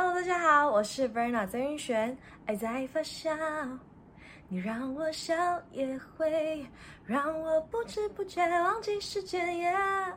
Hello，大家好，我是 Verna 曾云璇。爱在发酵，你让我笑也会让我不知不觉忘记时间。Yeah，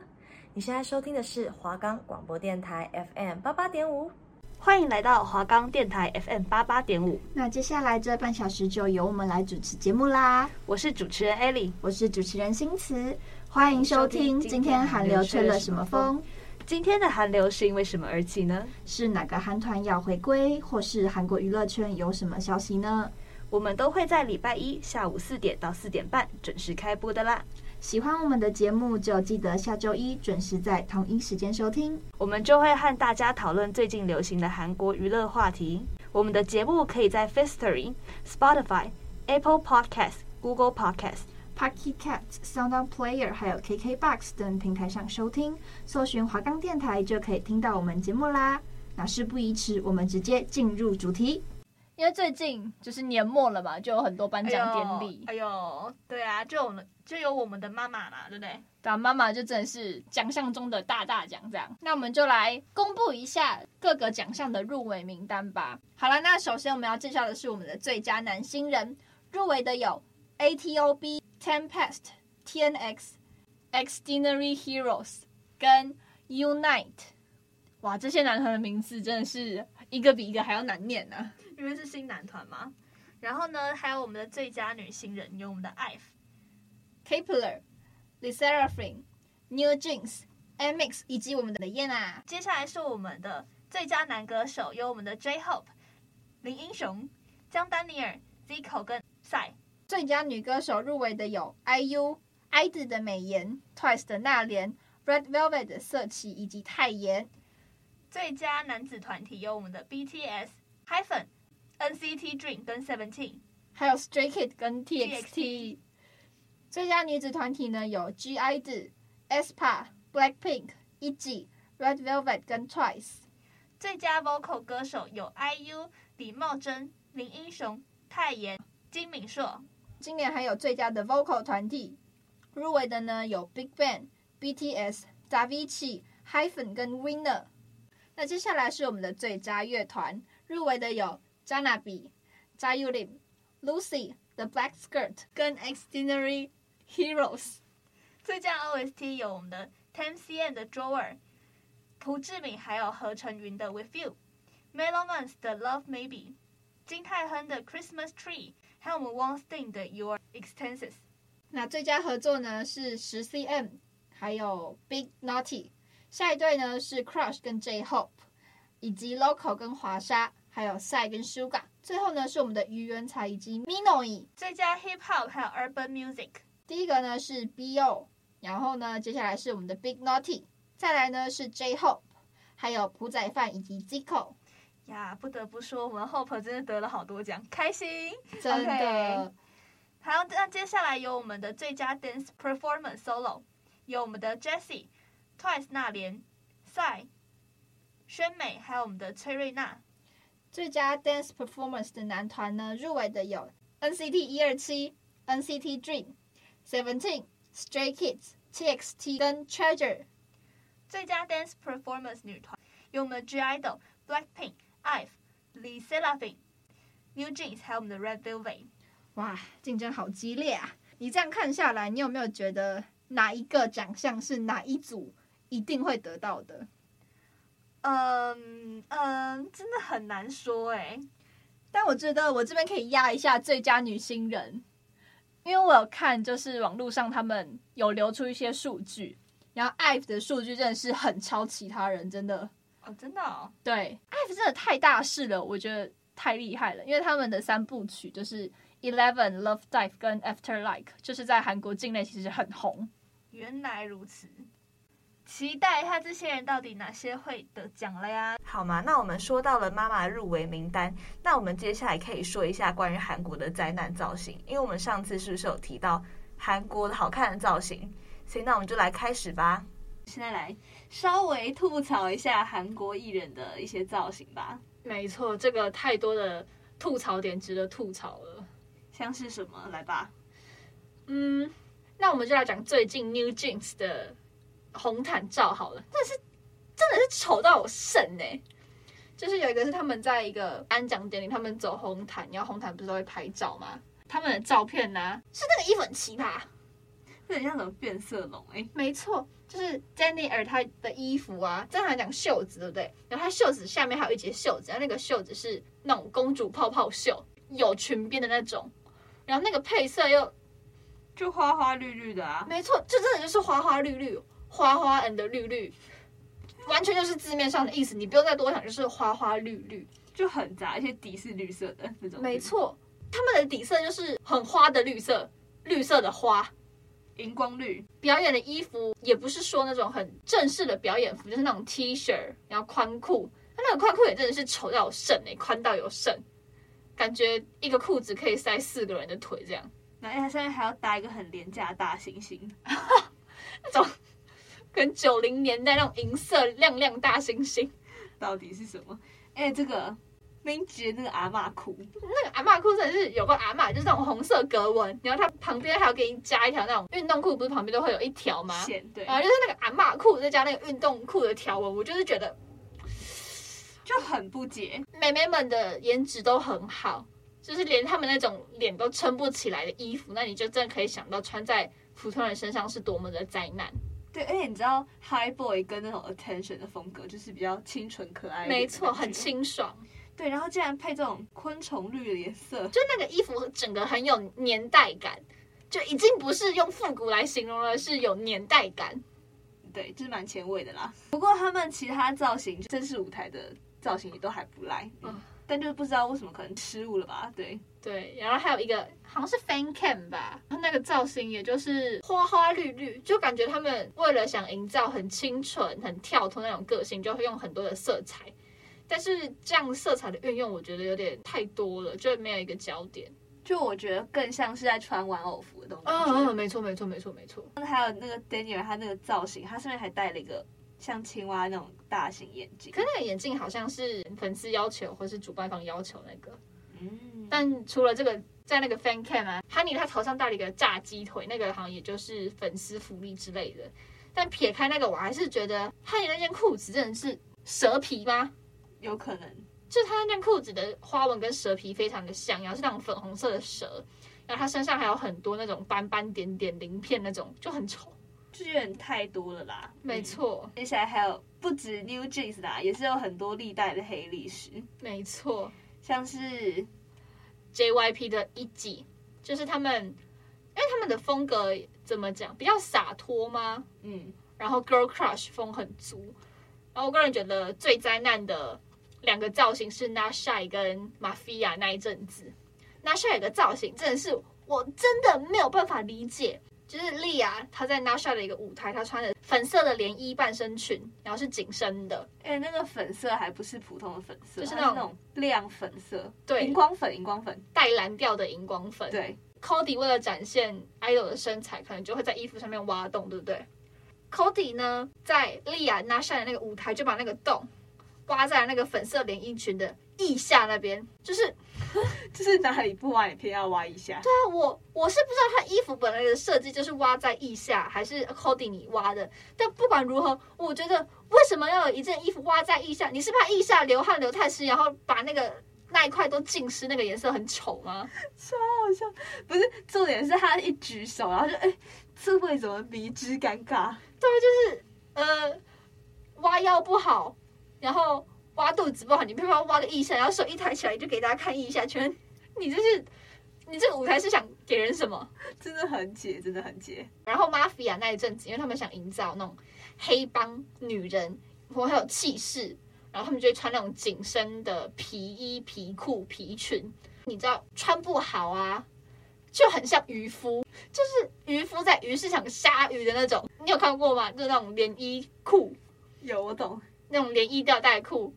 你现在收听的是华冈广播电台 FM 八八点五，欢迎来到华冈电台 FM 八八点五。那接下来这半小时就由我们来主持节目啦。我是主持人 Ellie，我是主持人新慈，欢迎收听。今天韩流吹了什么风？今天的韩流是因为什么而起呢？是哪个韩团要回归，或是韩国娱乐圈有什么消息呢？我们都会在礼拜一下午四点到四点半准时开播的啦。喜欢我们的节目，就记得下周一准时在同一时间收听。我们就会和大家讨论最近流行的韩国娱乐话题。我们的节目可以在 Firstory、Spotify、Apple Podcast、Google Podcast。Pocket Casts、SoundOn Player 还有 KKBox 等平台上收听，搜寻华冈电台就可以听到我们节目啦。那事不宜迟，我们直接进入主题。因为最近就是年末了嘛，就有很多颁奖典礼。哎呦，对啊，就我们就有我们的妈妈嘛，对不对？对啊，妈妈就真的是奖项中的大大奖这样。那我们就来公布一下各个奖项的入围名单吧。好了，那首先我们要介绍的是我们的最佳男新人，入围的有 ATOB。Tempest、TNX、Extraordinary Heroes 跟 Unite，哇，这些男团的名字真的是一个比一个还要难念呢、啊。因为是新男团嘛。然后呢，还有我们的最佳女新人有我们的 IVE、Kep1er、LE SSERAFIM、NewJeans、NMIXX 以及我们的 Yena。接下来是我们的最佳男歌手，有我们的 J-Hope、林英雄、江丹尼尔、Zico 跟 Psy。最佳女歌手入围的有 IU、iD 的美颜、Twice 的娜莲、Red Velvet 的色琪以及泰妍。最佳男子团体有我们的 BTS、Hyphen、NCT Dream 跟 Seventeen，还有 Stray Kids 跟 TXT。最佳女子团体呢有 G-idle、aespa、Blackpink、ITZY、Red Velvet 跟 Twice。最佳 Vocal 歌手有 IU、李茂贞、林英雄、泰妍、金敏硕。今年还有最佳的 vocal 团体入围的呢，有 BigBang、BTS、Davichi、Hyphen 跟 Winner。那接下来是我们的最佳乐团入围的有 j a n a b i j a y u l i m、Lucy、The Black Skirt 跟 Extraordinary Heroes。最佳 OST 有我们的 Ten CM 的 Drawer、朴智敏还有何成云的 With You、Melomans 的 Love Maybe、金泰亨的 Christmas Tree。还有我们 One Thing 的 Your Extenses，那最佳合作呢是十 cm，还有 Big Naughty，下一对呢是 Crush 跟 J Hope，以及 Local 跟华莎，还有 Psy 跟 Suga，最后呢是我们的于元才以及 Minoe。最佳 Hip Hop 还有 Urban Music，第一个呢是 BO，然后呢接下来是我们的 Big Naughty，再来呢是 J Hope，还有朴宰范以及 Zico。呀，不得不说，我们 Hope 真的得了好多奖，开心，真的。Okay. 好，那接下来有我们的最佳 Dance Performance Solo，有我们的 Jessie、Twice 那莲、赛、宣美，还有我们的崔瑞娜。最佳 Dance Performance 的男团呢，入围的有 NCT 一二七、NCT Dream、Seventeen、Stray Kids、TXT 跟 Treasure。最佳 Dance Performance 女团有我们的 (G)I-DLE、Blackpink。IVE、LE SSERAFIM、NewJeans，还有我们的 Red Velvet，哇，竞争好激烈啊！你这样看下来，你有没有觉得哪一个奖项是哪一组一定会得到的？嗯嗯，真的很难说哎。但我觉得我这边可以压一下最佳女新人，因为我有看，就是网络上他们有流出一些数据，然后 IVE 的数据真的是很超其他人，真的。哦，真的哦，对，IVE 真的太大势了，我觉得太厉害了，因为他们的三部曲就是《Eleven》、《Love Dive》跟《After Like》，就是在韩国境内其实很红。原来如此，期待一下这些人到底哪些会得奖了呀？好嘛，那我们说到了妈妈入围名单，那我们接下来可以说一下关于韩国的灾难造型，因为我们上次是不是有提到韩国的好看的造型？所以那我们就来开始吧。现在来稍微吐槽一下韩国艺人的一些造型吧。没错，这个太多的吐槽点值得吐槽了。像是什么？来吧。嗯，那我们就来讲最近 NewJeans 的红毯照好了。但是真的是丑到我肾哎！就是有一个是他们在一个颁奖典礼，他们走红毯，然后红毯不是都会拍照吗？他们的照片呢、啊，是那个衣服很奇葩，像什么变色龙哎、欸。没错，就是詹妮尔她的衣服啊，正常来讲袖子对不对？然后她袖子下面还有一节袖子，然后那个袖子是那种公主泡泡袖，有裙边的那种，然后那个配色又就花花绿绿的啊。没错，这真的就是花花绿绿，花花 and 绿绿。完全就是字面上的意思，你不用再多想，就是花花绿绿，就很杂，而且底是绿色的那种。没错，他们的底色就是很花的绿色，绿色的花，荧光绿。表演的衣服也不是说那种很正式的表演服，就是那种 T 恤，然后宽裤。他那个宽裤也真的是丑到有剩哎，宽到有剩，感觉一个裤子可以塞四个人的腿这样。然后他现在还要搭一个很廉价的大猩猩，那种。跟九零年代那种银色亮亮大猩猩，到底是什么？哎、欸，这个明杰那个阿嬷裤，那个阿嬷裤真的是有个阿嬷，就是那种红色格纹，然后它旁边还要给你加一条那种运动裤，不是旁边都会有一条吗？对，啊，就是那个阿嬷裤再加那个运动裤的条纹，我就是觉得就很不解。妹妹们的颜值都很好，就是连他们那种脸都撑不起来的衣服，那你就真的可以想到穿在普通人身上是多么的灾难。对，而且你知道，High Boy 跟那种 Attention 的风格就是比较清纯可爱，没错，很清爽。对，然后竟然配这种昆虫绿的颜色，就那个衣服整个很有年代感，就已经不是用复古来形容了，是有年代感。对，就是蛮前卫的啦。不过他们其他造型，正式舞台的造型也都还不赖。嗯。但就是不知道为什么可能失误了吧？对对，然后还有一个好像是 fan cam 吧，那个造型也就是花花绿绿，就感觉他们为了想营造很清纯、很跳脱那种个性，就会用很多的色彩。但是这样色彩的运用，我觉得有点太多了，就没有一个焦点。就我觉得更像是在穿玩偶服的东西。嗯嗯，没错没错没错没错。那还有那个 Daniel，他那个造型，他上面还戴了一个。像青蛙那种大型眼镜，可那个眼镜好像是粉丝要求，或是主办方要求那个。嗯，但除了这个，在那个 fan cam 啊，Honey 他头上戴了一个炸鸡腿，那个好像也就是粉丝福利之类的。但撇开那个，我还是觉得 Honey 那件裤子真的是蛇皮吗？有可能，就他那件裤子的花纹跟蛇皮非常的像，然后是那种粉红色的蛇，然后他身上还有很多那种斑斑点点鳞片那种，就很丑。就有点太多了啦，没错、嗯。接下来还有不止 New Jeans 啦，也是有很多历代的黑历史。没错，像是 JYP 的 ITZY，就是他们，因为他们的风格怎么讲，比较洒脱吗？嗯，然后 Girl Crush 风很足。然后我个人觉得最灾难的两个造型是 Shy 跟 Mafia 那一阵子。Shy 的造型真的是我真的没有办法理解。就是莉亚，她在 Shy 的一个舞台，她穿的粉色的连衣半身裙，然后是紧身的。哎、欸，那个粉色还不是普通的粉色，就是那种，那种亮粉色，对，荧光粉，荧光粉，带蓝调的荧光粉。对，Cody 为了展现 idol 的身材，可能就会在衣服上面挖洞，对不对？Cody 呢，在莉亚 Shy 的那个舞台，就把那个洞挖在那个粉色连衣裙的腋下那边，就是。就是哪里不挖，你偏要挖一下。对啊，我我是不知道他衣服本来的设计就是挖在腋下，还是 Cody 你挖的。但不管如何，我觉得为什么要有一件衣服挖在腋下？你是怕腋下流汗流太湿，然后把那个那一块都浸湿，那个颜色很丑吗？超好笑！不是，重点是他一举手，然后就哎，这为什么迷之尴尬？对，就是呃，挖腰不好，然后。挖肚子不好，你偏偏挖个腋下，然后手一抬起来就给大家看腋下，圈你这是你这个舞台是想给人什么？真的很解，真的很解。然后 Mafia 那一阵子，因为他们想营造那种黑帮女人，然后很有气势，然后他们就会穿那种紧身的皮衣、皮裤、皮裙，你知道穿不好啊，就很像渔夫，就是渔夫在鱼市场杀鱼的那种。你有看过吗？就是那种连衣裤，有我懂，那种连衣吊带裤。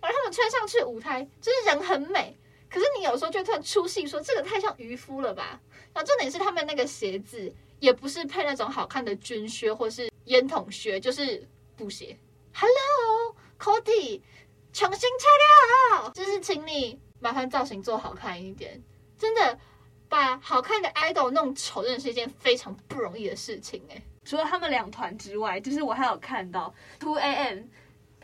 而他们穿上去舞台，就是人很美，可是你有时候就突然出戏，说这个太像渔夫了吧？然后重点是他们那个鞋子也不是配那种好看的军靴或是烟筒靴，就是布鞋。Hello，Cody，重新拆掉，就是请你麻烦造型做好看一点。真的，把好看的 idol 弄丑，真的是一件非常不容易的事情哎。除了他们两团之外，就是我还有看到 Two AM。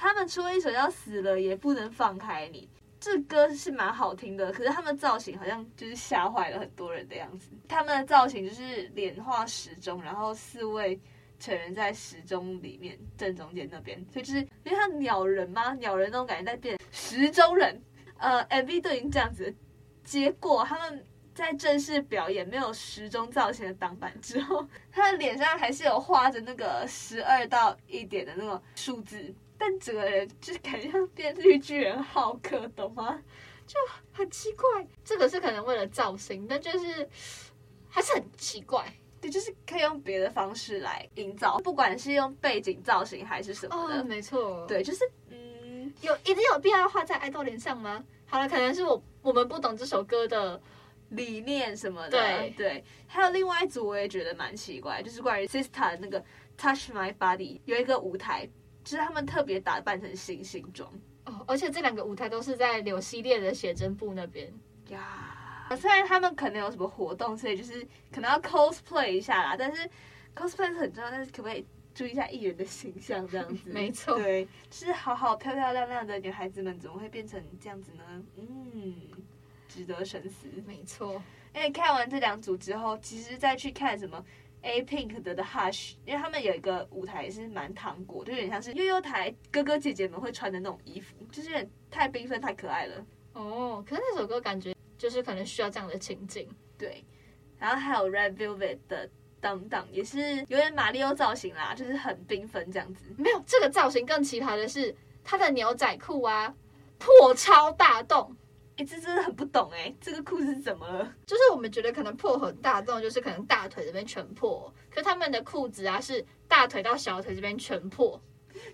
他们出了一首叫《死了也不能放开你》，这歌是蛮好听的，可是他们的造型好像就是吓坏了很多人的样子。他们的造型就是脸画时钟，然后四位成员在时钟里面正中间那边，所以就是因为像鸟人吗？鸟人那种感觉在变时钟人。呃，MV 都已经这样子，结果他们。在正式表演没有时钟造型的挡板之后，他的脸上还是有画着那个十二到一点的那种数字，但整个人就是感觉像变绿巨人浩克，懂吗？就很奇怪。这个是可能为了造型，但就是还是很奇怪。对，就是可以用别的方式来营造，不管是用背景造型还是什么的。哦，没错。对，就是嗯，有一定有必要画在爱豆脸上吗？好了，可能是我我们不懂这首歌的。理念什么的，对对，还有另外一组我也觉得蛮奇怪，就是关于 Sistar 的那个 Touch My Body 有一个舞台，就是他们特别打扮成星星装哦，而且这两个舞台都是在柳系列的写真部那边呀。虽然他们可能有什么活动，所以就是可能要 cosplay 一下啦，但是 cosplay 是很重要，但是可不可以注意一下艺人的形象这样子？没错，对，就是好好漂漂亮亮的女孩子们怎么会变成这样子呢？嗯。值得深思，没错。因为看完这两组之后，其实再去看什么 A Pink 的的 Hush，因为他们有一个舞台也是蛮糖果，就有点像是悠悠台哥哥姐姐们会穿的那种衣服，就是有点太缤纷、太可爱了。哦，可是那首歌感觉就是可能需要这样的情景。对，然后还有 Red Velvet 的当当，也是有点马里奥造型啦，就是很缤纷这样子。没有，这个造型更奇葩的是，他的牛仔裤啊破超大洞。欸、这真的很不懂哎，这个裤子怎么了？就是我们觉得可能破很大洞，就是可能大腿这边全破，可他们的裤子啊是大腿到小腿这边全破，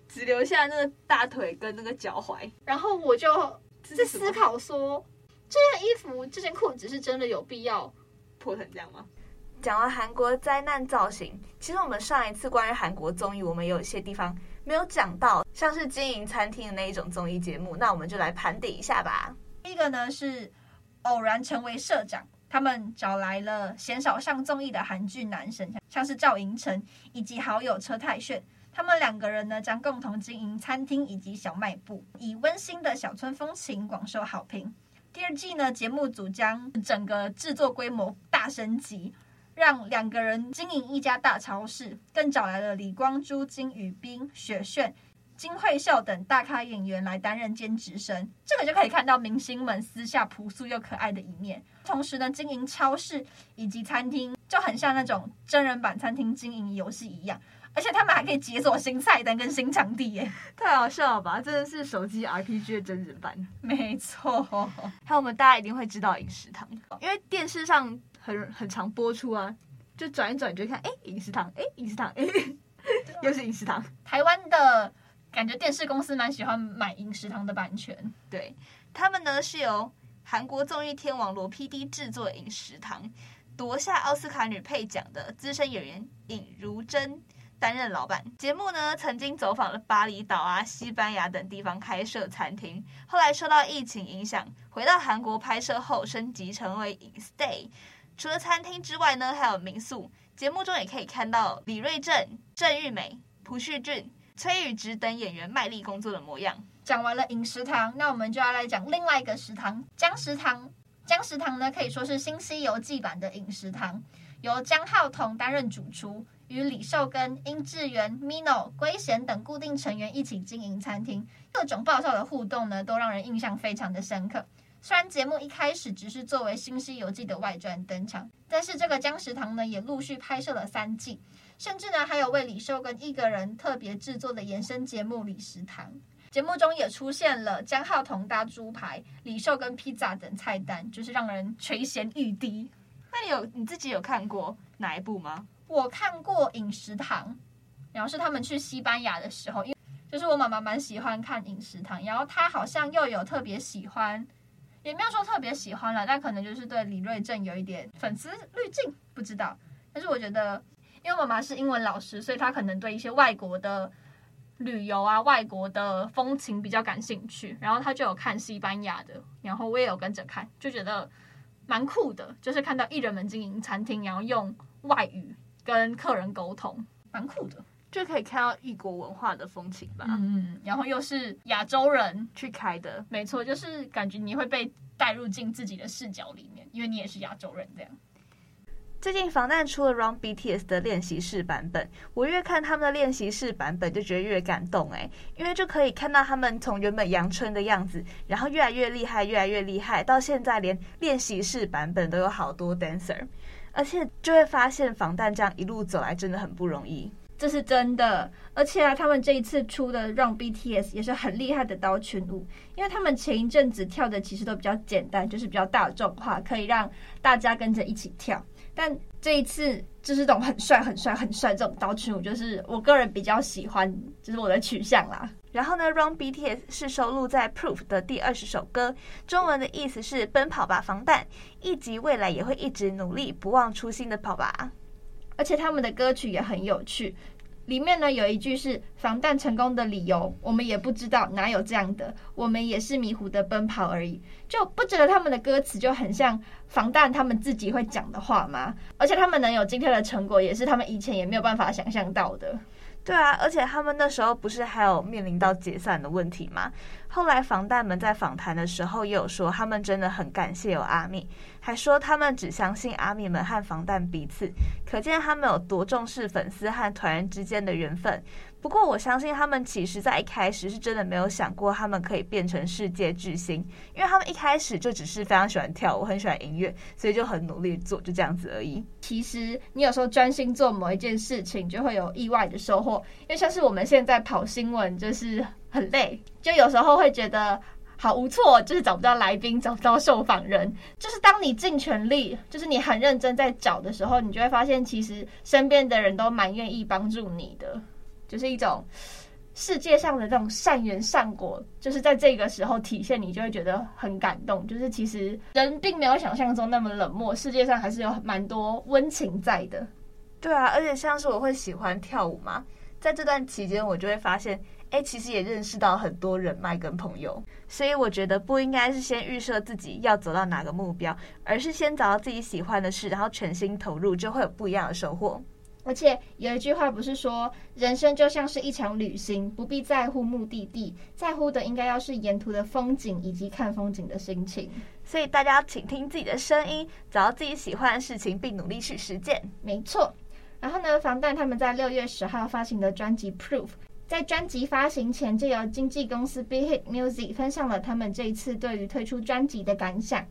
只留下那个大腿跟那个脚踝。然后我就在思考说，这件衣服、这件裤子是真的有必要破成这样吗？讲完韩国灾难造型，其实我们上一次关于韩国综艺，我们有一些地方没有讲到，像是经营餐厅的那一种综艺节目，那我们就来盘点一下吧。第一个呢是偶然成为社长，他们找来了鲜少上综艺的韩剧男神，像是赵寅成以及好友车太鉉，他们两个人呢将共同经营餐厅以及小卖部，以温馨的小村风情广受好评。第二季呢，节目组将整个制作规模大升级，让两个人经营一家大超市，更找来了李光洙、金宇彬、雪炫。金惠秀等大咖演员来担任兼职生，这个就可以看到明星们私下朴素又可爱的一面。同时呢，经营超市以及餐厅就很像那种真人版餐厅经营游戏一样，而且他们还可以解锁新菜单跟新场地耶，太好笑了吧？真的是手机 RPG 的真人版。没错，还有我们大家一定会知道饮食堂，因为电视上很很常播出啊，就转一转就看，哎，饮食堂，哎，饮食堂，哎，又是饮食堂，台湾的。感觉电视公司蛮喜欢买饮食堂的版权，对，他们呢是由韩国综艺天王罗 PD 制作饮食堂，夺下奥斯卡女配奖的资深演员尹如珍担任老板。节目呢曾经走访了巴厘岛啊、西班牙等地方开设餐厅，后来受到疫情影响，回到韩国拍摄后升级成为 InStay。除了餐厅之外呢，还有民宿。节目中也可以看到李瑞镇、郑玉美、朴叙俊。崔宇植等演员卖力工作的模样。讲完了饮食堂，那我们就要来讲另外一个食堂——姜食堂。姜食堂呢，可以说是新《西游记》版的饮食堂，由姜浩彤担任主厨，与李寿根、殷志源、Mino、圭贤等固定成员一起经营餐厅。各种爆笑的互动呢，都让人印象非常的深刻。虽然节目一开始只是作为《新西游记》的外传登场，但是这个姜食堂呢，也陆续拍摄了三季。甚至呢，还有为李寿根一个人特别制作的延伸节目《李食堂》，节目中也出现了江浩彤搭猪排、李寿根披萨等菜单，就是让人垂涎欲滴。那你有你自己有看过哪一部吗？我看过《饮食堂》，然后是他们去西班牙的时候，因为就是我妈妈蛮喜欢看《饮食堂》，然后她好像又有特别喜欢，也没有说特别喜欢了，但可能就是对李瑞镇有一点粉丝滤镜，不知道。但是我觉得。因为妈妈是英文老师，所以她可能对一些外国的旅游啊、外国的风情比较感兴趣。然后她就有看西班牙的，然后我也有跟着看，就觉得蛮酷的。就是看到艺人们经营餐厅，然后用外语跟客人沟通，蛮酷的。就可以看到异国文化的风情吧。嗯，然后又是亚洲人去开的，没错，就是感觉你会被带入进自己的视角里面，因为你也是亚洲人这样。最近防弹出了 Run BTS 的练习室版本，我越看他们的练习室版本就觉得越感动哎，因为就可以看到他们从原本阳春的样子，然后越来越厉害，越来越厉害，到现在连练习室版本都有好多 dancer，而且就会发现防弹这样一路走来真的很不容易，这是真的。而且啊，他们这一次出的 Run BTS 也是很厉害的刀群舞，因为他们前一阵子跳的其实都比较简单，就是比较大众化，可以让大家跟着一起跳。但这一次就是这种很帅、很帅、很帅这种刀群舞，就是我个人比较喜欢，就是我的取向啦。然后呢，Run BTS 是收录在 Proof 的第二十首歌，中文的意思是“奔跑吧，防弹”，以及未来也会一直努力、不忘初心的跑吧。而且他们的歌曲也很有趣。里面呢有一句是防弹成功的理由，我们也不知道哪有这样的，我们也是迷糊的奔跑而已，就不觉得他们的歌词就很像防弹他们自己会讲的话吗？而且他们能有今天的成果，也是他们以前也没有办法想象到的。对啊，而且他们那时候不是还有面临到解散的问题吗？后来防弹们在访谈的时候也有说，他们真的很感谢有阿米，还说他们只相信阿米们和防弹彼此，可见他们有多重视粉丝和团员之间的缘分。不过，我相信他们其实在一开始是真的没有想过他们可以变成世界巨星，因为他们一开始就只是非常喜欢跳舞，很喜欢音乐，所以就很努力做，就这样子而已。其实你有时候专心做某一件事情，就会有意外的收获。因为像是我们现在跑新闻，就是很累，就有时候会觉得好无措，就是找不到来宾，找不到受访人。就是当你尽全力，就是你很认真在找的时候，你就会发现，其实身边的人都蛮愿意帮助你的。就是一种世界上的这种善缘善果，就是在这个时候体现，你就会觉得很感动。就是其实人并没有想象中那么冷漠，世界上还是有蛮多温情在的。对啊，而且像是我会喜欢跳舞嘛，在这段期间我就会发现，哎，其实也认识到很多人脉跟朋友。所以我觉得不应该是先预设自己要走到哪个目标，而是先找到自己喜欢的事，然后全心投入，就会有不一样的收获。而且有一句话不是说，人生就像是一场旅行，不必在乎目的地，在乎的应该要是沿途的风景以及看风景的心情。所以大家请听自己的声音，找到自己喜欢的事情，并努力去实践。没错。然后呢，防弹他们在六月十号发行的专辑《Proof》，在专辑发行前就由经纪公司 Big Hit Music 分享了他们这一次对于推出专辑的感想。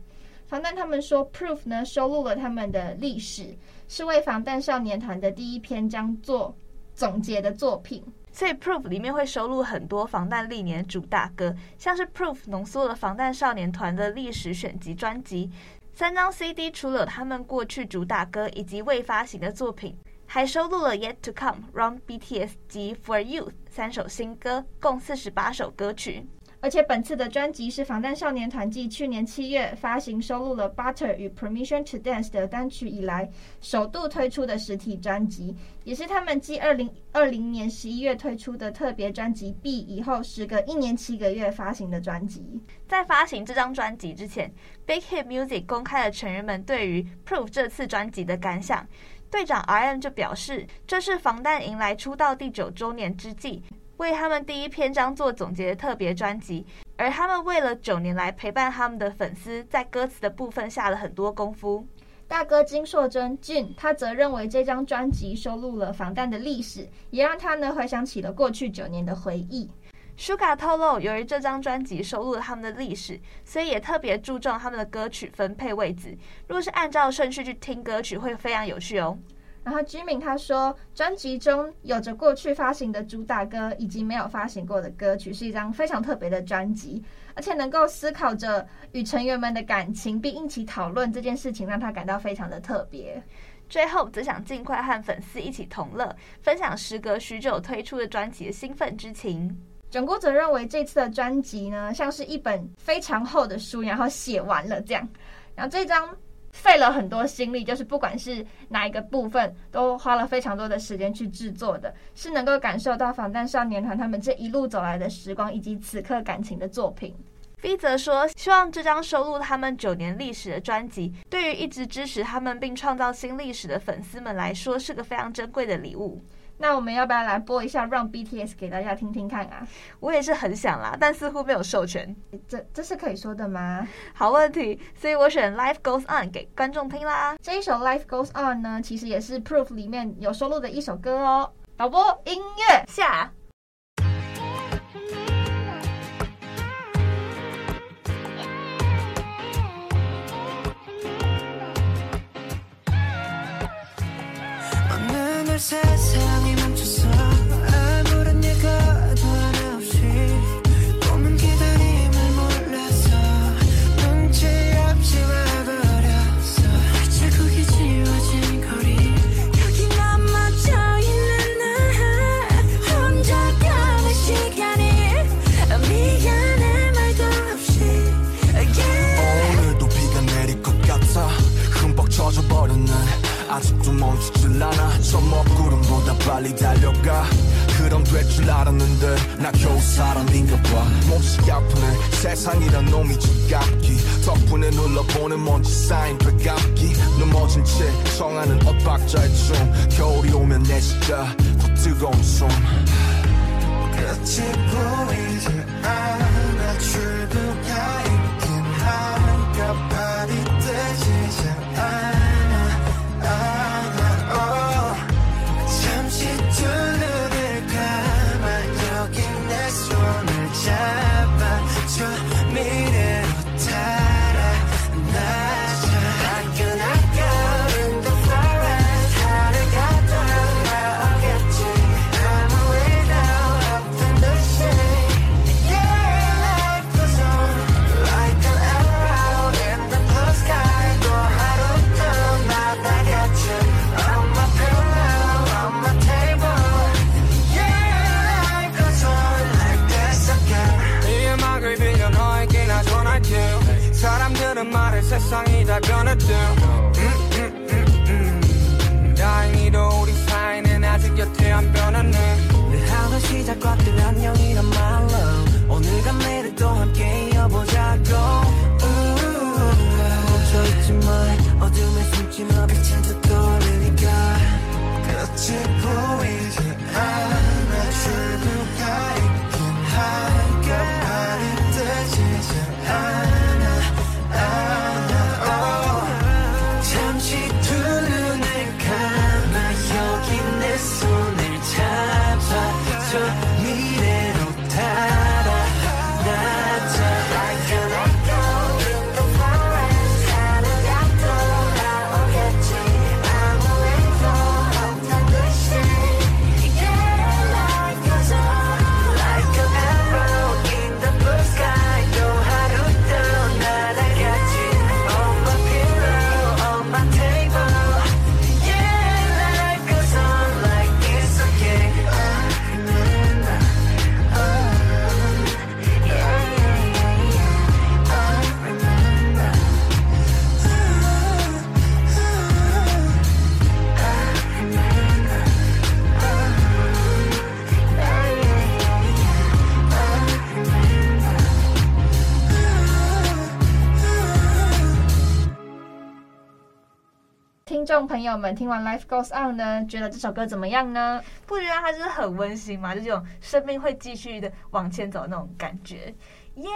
防弹他们说，《Proof》呢收录了他们的历史。是为防弹少年团的第一篇将做总结的作品，所以 Proof 里面会收录很多防弹历年主打歌，像是 Proof 浓缩了防弹少年团的历史选集专辑，三张 CD 除了他们过去主打歌以及未发行的作品，还收录了 Yet to Come、Run BTS 及 For You 三首新歌，共四十八首歌曲。而且本次的专辑是防弹少年团继去年七月发行收录了《Butter》与《Permission to Dance》的单曲以来，首度推出的实体专辑，也是他们继二零二零年十一月推出的特别专辑《B》以后，时隔一年七个月发行的专辑。在发行这张专辑之前，Big Hit Music 公开了成员们对于《Proof》这次专辑的感想。队长 RM 就表示，这是防弹迎来出道第九周年之际。为他们第一篇章做总结的特别专辑，而他们为了九年来陪伴他们的粉丝，在歌词的部分下了很多功夫。大哥金硕珍俊，他则认为这张专辑收录了防弹的历史，也让他呢回想起了过去九年的回忆。Suga 透露，由于这张专辑收录了他们的历史，所以也特别注重他们的歌曲分配位置。若是按照顺序去听歌曲，会非常有趣哦。然后居民他说，专辑中有着过去发行的主打歌以及没有发行过的歌曲，是一张非常特别的专辑，而且能够思考着与成员们的感情，并一起讨论这件事情，让他感到非常的特别。最后，则想尽快和粉丝一起同乐，分享时隔许久推出的专辑的兴奋之情。整姑则认为，这次的专辑呢，像是一本非常厚的书，然后写完了这样，然后这张。费了很多心力，就是不管是哪一个部分，都花了非常多的时间去制作的，是能够感受到防弹少年团他们这一路走来的时光以及此刻感情的作品。B 则说，希望这张收录他们九年历史的专辑，对于一直支持他们并创造新历史的粉丝们来说，是个非常珍贵的礼物。那我们要不要来播一下《Run BTS》给大家听听看啊？我也是很想啦，但似乎没有授权。这这是可以说的吗？好问题，所以我选《Life Goes On》给观众听啦。这一首《Life Goes On》呢，其实也是《Proof》里面有收录的一首歌哦。导播，音乐下。 않아 저 먹구름보다 빨리 달려가. 그럼 될 줄 알았는데 나 겨우 사람인가 봐. 몸이 아프네. 세상이란 놈이 지갑기. 덕분에 눌러보는 먼지 쌓인 배갑기. 넘어진 채 청하는 엇박자의 춤. 겨울이 오면 내 시가 더 뜨거운 숨. 끝이 보이지 않아. 출구가 있긴 한가 발이 떼지지 않아. 观众朋友们，听完《Life Goes On》呢，觉得这首歌怎么样呢？不觉得它就是很温馨吗？就这种生命会继续的往前走的那种感觉。耶、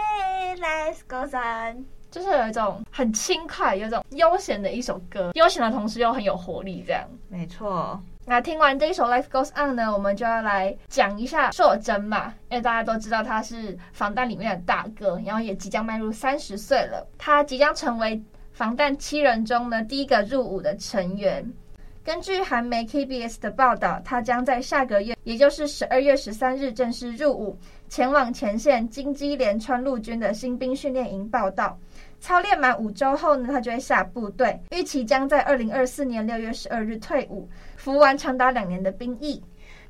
yeah，Life Goes On，就是有一种很轻快、有一种悠闲的一首歌，悠闲的同时又很有活力，这样。没错。那听完这一首《Life Goes On》呢，我们就要来讲一下硕珍嘛，因为大家都知道他是防弹里面的大哥，然后也即将迈入三十岁了，他即将成为。防弹七人中呢，第一个入伍的成员。根据韩媒 KBS 的报道，他将在下个月，也就是十二月十三日正式入伍，前往前线金基连川陆军的新兵训练营报到。操练满五周后呢，他就会下部队，预期将在二零二四年六月十二日退伍，服完长达两年的兵役。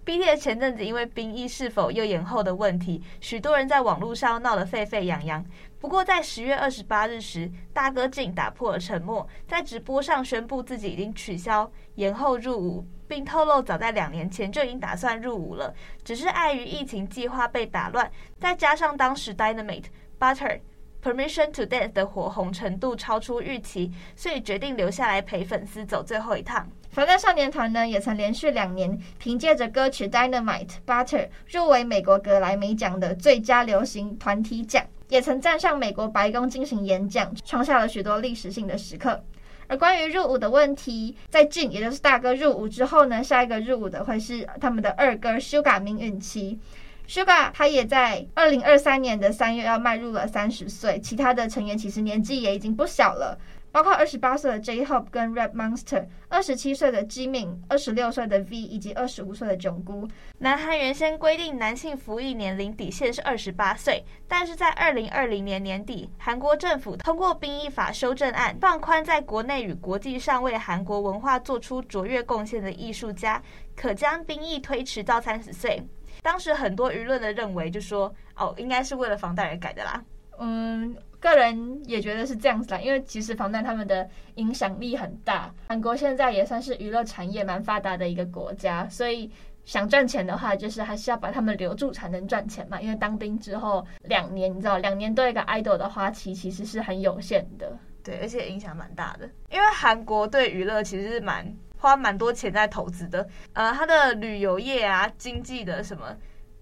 BTS 前阵子因为兵役是否又延后的问题，许多人在网络上闹得沸沸扬扬。不过，在十月二十八日时，大哥竟打破了沉默，在直播上宣布自己已经取消延后入伍，并透露早在两年前就已经打算入伍了，只是碍于疫情计划被打乱，再加上当时 Dynamite Butter Permission to Dance 的火红程度超出预期，所以决定留下来陪粉丝走最后一趟。防弹少年团呢，也曾连续两年凭借着歌曲《Dynamite Butter》入围美国格莱美奖的最佳流行团体奖，也曾站上美国白宫进行演讲，创下了许多历史性的时刻。而关于入伍的问题，在俊也就是大哥入伍之后呢，下一个入伍的会是他们的二哥 Suga 命运期。Suga 他也在二零二三年的三月要迈入了三十岁，其他的成员其实年纪也已经不小了。包括二十八岁的 J-Hope 跟 Rap Monster，二十七岁的 Jimin，二十六岁的 V 以及二十五岁的炯姑。南韩原先规定男性服役年龄底线是二十八岁，但是在二零二零年年底，韩国政府通过兵役法修正案，放宽在国内与国际上为韩国文化做出卓越贡献的艺术家，可将兵役推迟到三十岁。当时很多舆论的认为，就说哦，应该是为了防弹而改的啦。嗯。个人也觉得是这样子啦，因为其实防弹他们的影响力很大，韩国现在也算是娱乐产业蛮发达的一个国家，所以想赚钱的话，就是还是要把他们留住才能赚钱嘛。因为当兵之后两年，你知道，两年对一个 idol 的花期其实是很有限的，对，而且影响蛮大的。因为韩国对娱乐其实是蛮花蛮多钱在投资的，呃，他的旅游业啊，经济的什么。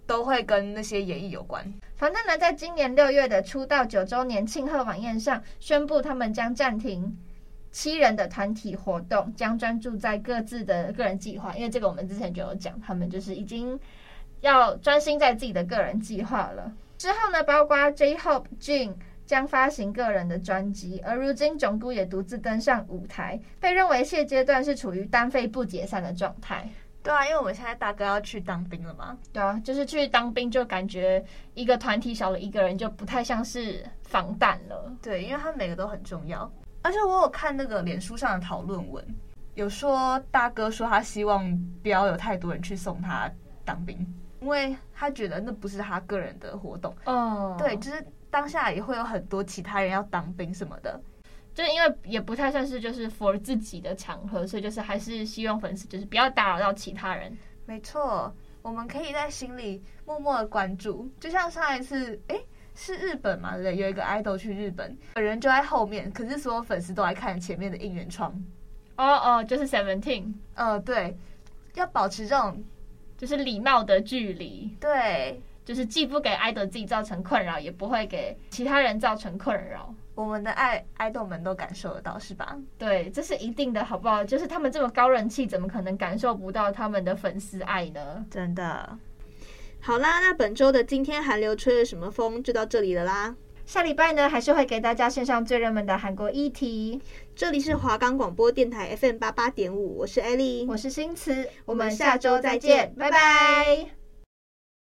都会跟那些演艺有关。防弹呢，在今年六月的出道九周年庆贺晚宴上，宣布他们将暂停七人的团体活动，将专注在各自的个人计划。因为这个我们之前就有讲，他们就是已经要专心在自己的个人计划了。之后呢，包括 J-Hope、Jin 将发行个人的专辑，而如今炯菇也独自登上舞台，被认为现阶段是处于单飞不解散的状态。对啊，因为我们现在大哥要去当兵了嘛。对啊，就是去当兵，就感觉一个团体少了一个人，就不太像是防弹了。对，因为他每个都很重要。而且我有看那个脸书上的讨论文，有说大哥说他希望不要有太多人去送他当兵，因为他觉得那不是他个人的活动。哦，对，就是当下也会有很多其他人要当兵什么的。就是因为也不太算是就是 for 自己的场合，所以就是还是希望粉丝就是不要打扰到其他人。没错，我们可以在心里默默的关注，就像上一次，诶，是日本嘛？对，有一个 idol 去日本，本人就在后面，可是所有粉丝都来看前面的应援窗。哦哦，就是 Seventeen。呃，对，要保持这种就是礼貌的距离。对，就是既不给 idol 自己造成困扰，也不会给其他人造成困扰。我们的爱爱豆们都感受得到，是吧？对，这是一定的，好不好？就是他们这么高人气，怎么可能感受不到他们的粉丝爱呢？真的。好啦，那本周的今天韩流吹了什么风就到这里了啦。下礼拜呢，还是会给大家献上最热门的韩国议题。这里是华冈广播电台 FM 八八点五，我是艾丽，我是新慈，我们下周再见，拜拜。